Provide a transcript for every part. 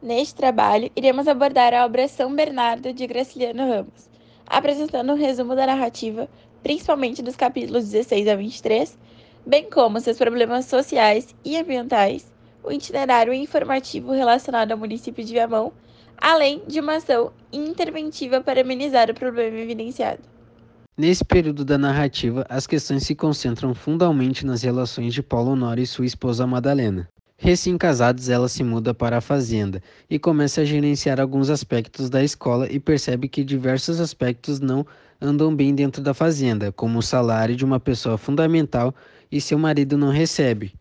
Neste trabalho, iremos abordar a obra São Bernardo de Graciliano Ramos, apresentando um resumo da narrativa, principalmente dos capítulos 16 a 23, bem como seus problemas sociais e ambientais, o itinerário informativo relacionado ao município de Viamão, além de uma ação interventiva para amenizar o problema evidenciado. Nesse período da narrativa, as questões se concentram fundamentalmente nas relações de Paulo Honório e sua esposa Madalena. Recém-casados, ela se muda para a fazenda e começa a gerenciar alguns aspectos da escola e percebe que diversos aspectos não andam bem dentro da fazenda, como o salário de uma pessoa fundamental e seu marido não recebe.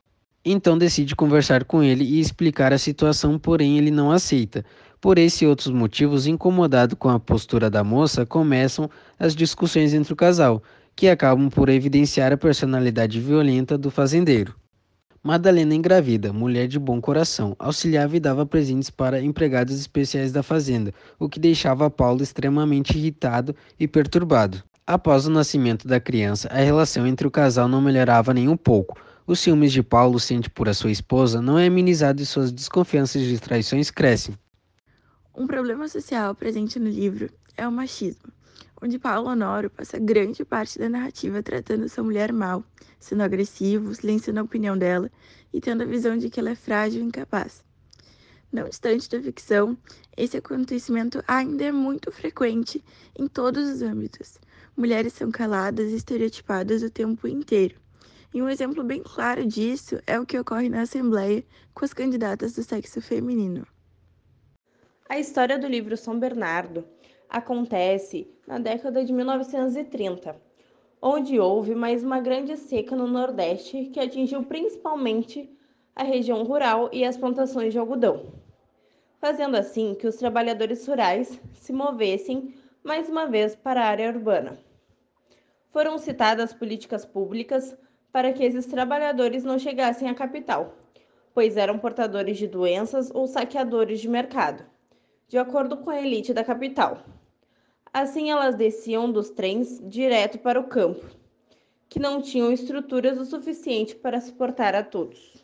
Então decide conversar com ele e explicar a situação, porém ele não aceita. Por esse e outros motivos, incomodado com a postura da moça, começam as discussões entre o casal, que acabam por evidenciar a personalidade violenta do fazendeiro. Madalena engravida, mulher de bom coração, auxiliava e dava presentes para empregados especiais da fazenda, o que deixava Paulo extremamente irritado e perturbado. Após o nascimento da criança, a relação entre o casal não melhorava nem um pouco. Os ciúmes de Paulo sente por a sua esposa não é amenizado e suas desconfianças de traições crescem. Um problema social presente no livro é o machismo onde Paulo Honório passa grande parte da narrativa tratando sua mulher mal, sendo agressivo, silenciando a opinião dela e tendo a visão de que ela é frágil e incapaz. Não distante da ficção, esse acontecimento ainda é muito frequente em todos os âmbitos. Mulheres são caladas e estereotipadas o tempo inteiro. E um exemplo bem claro disso é o que ocorre na Assembleia com as candidatas do sexo feminino. A história do livro São Bernardo acontece na década de 1930, onde houve mais uma grande seca no Nordeste que atingiu principalmente a região rural e as plantações de algodão, fazendo assim que os trabalhadores rurais se movessem mais uma vez para a área urbana. Foram citadas políticas públicas para que esses trabalhadores não chegassem à capital, pois eram portadores de doenças ou saqueadores de mercado, de acordo com a elite da capital. Assim, elas desciam dos trens direto para o campo, que não tinham estruturas o suficiente para suportar a todos.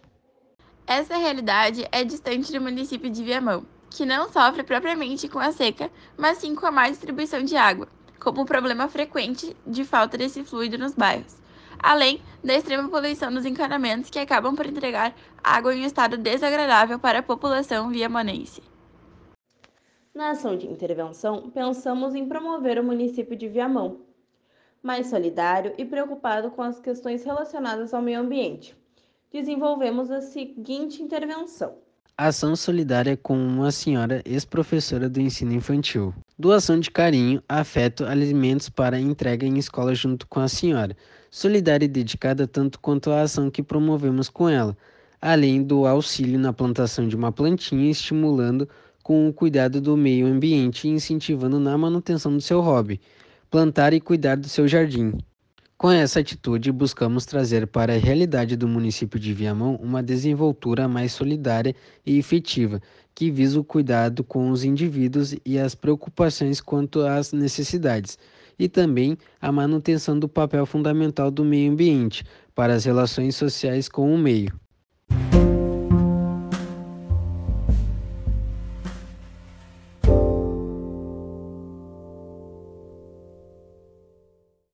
Essa realidade é distante do município de Viamão, que não sofre propriamente com a seca, mas sim com a má distribuição de água, como problema frequente de falta desse fluido nos bairros, além da extrema poluição dos encanamentos que acabam por entregar água em um estado desagradável para a população viamonense. Na ação de intervenção, pensamos em promover o município de Viamão, mais solidário e preocupado com as questões relacionadas ao meio ambiente. Desenvolvemos a seguinte intervenção. Ação solidária com uma senhora ex-professora do ensino infantil. Doação de carinho, afeto, alimentos para entrega em escola junto com a senhora. Solidária e dedicada tanto quanto a ação que promovemos com ela, além do auxílio na plantação de uma plantinha, estimulando com o cuidado do meio ambiente e incentivando na manutenção do seu hobby, plantar e cuidar do seu jardim. Com essa atitude, buscamos trazer para a realidade do município de Viamão uma desenvoltura mais solidária e efetiva, que visa o cuidado com os indivíduos e as preocupações quanto às necessidades, e também a manutenção do papel fundamental do meio ambiente para as relações sociais com o meio.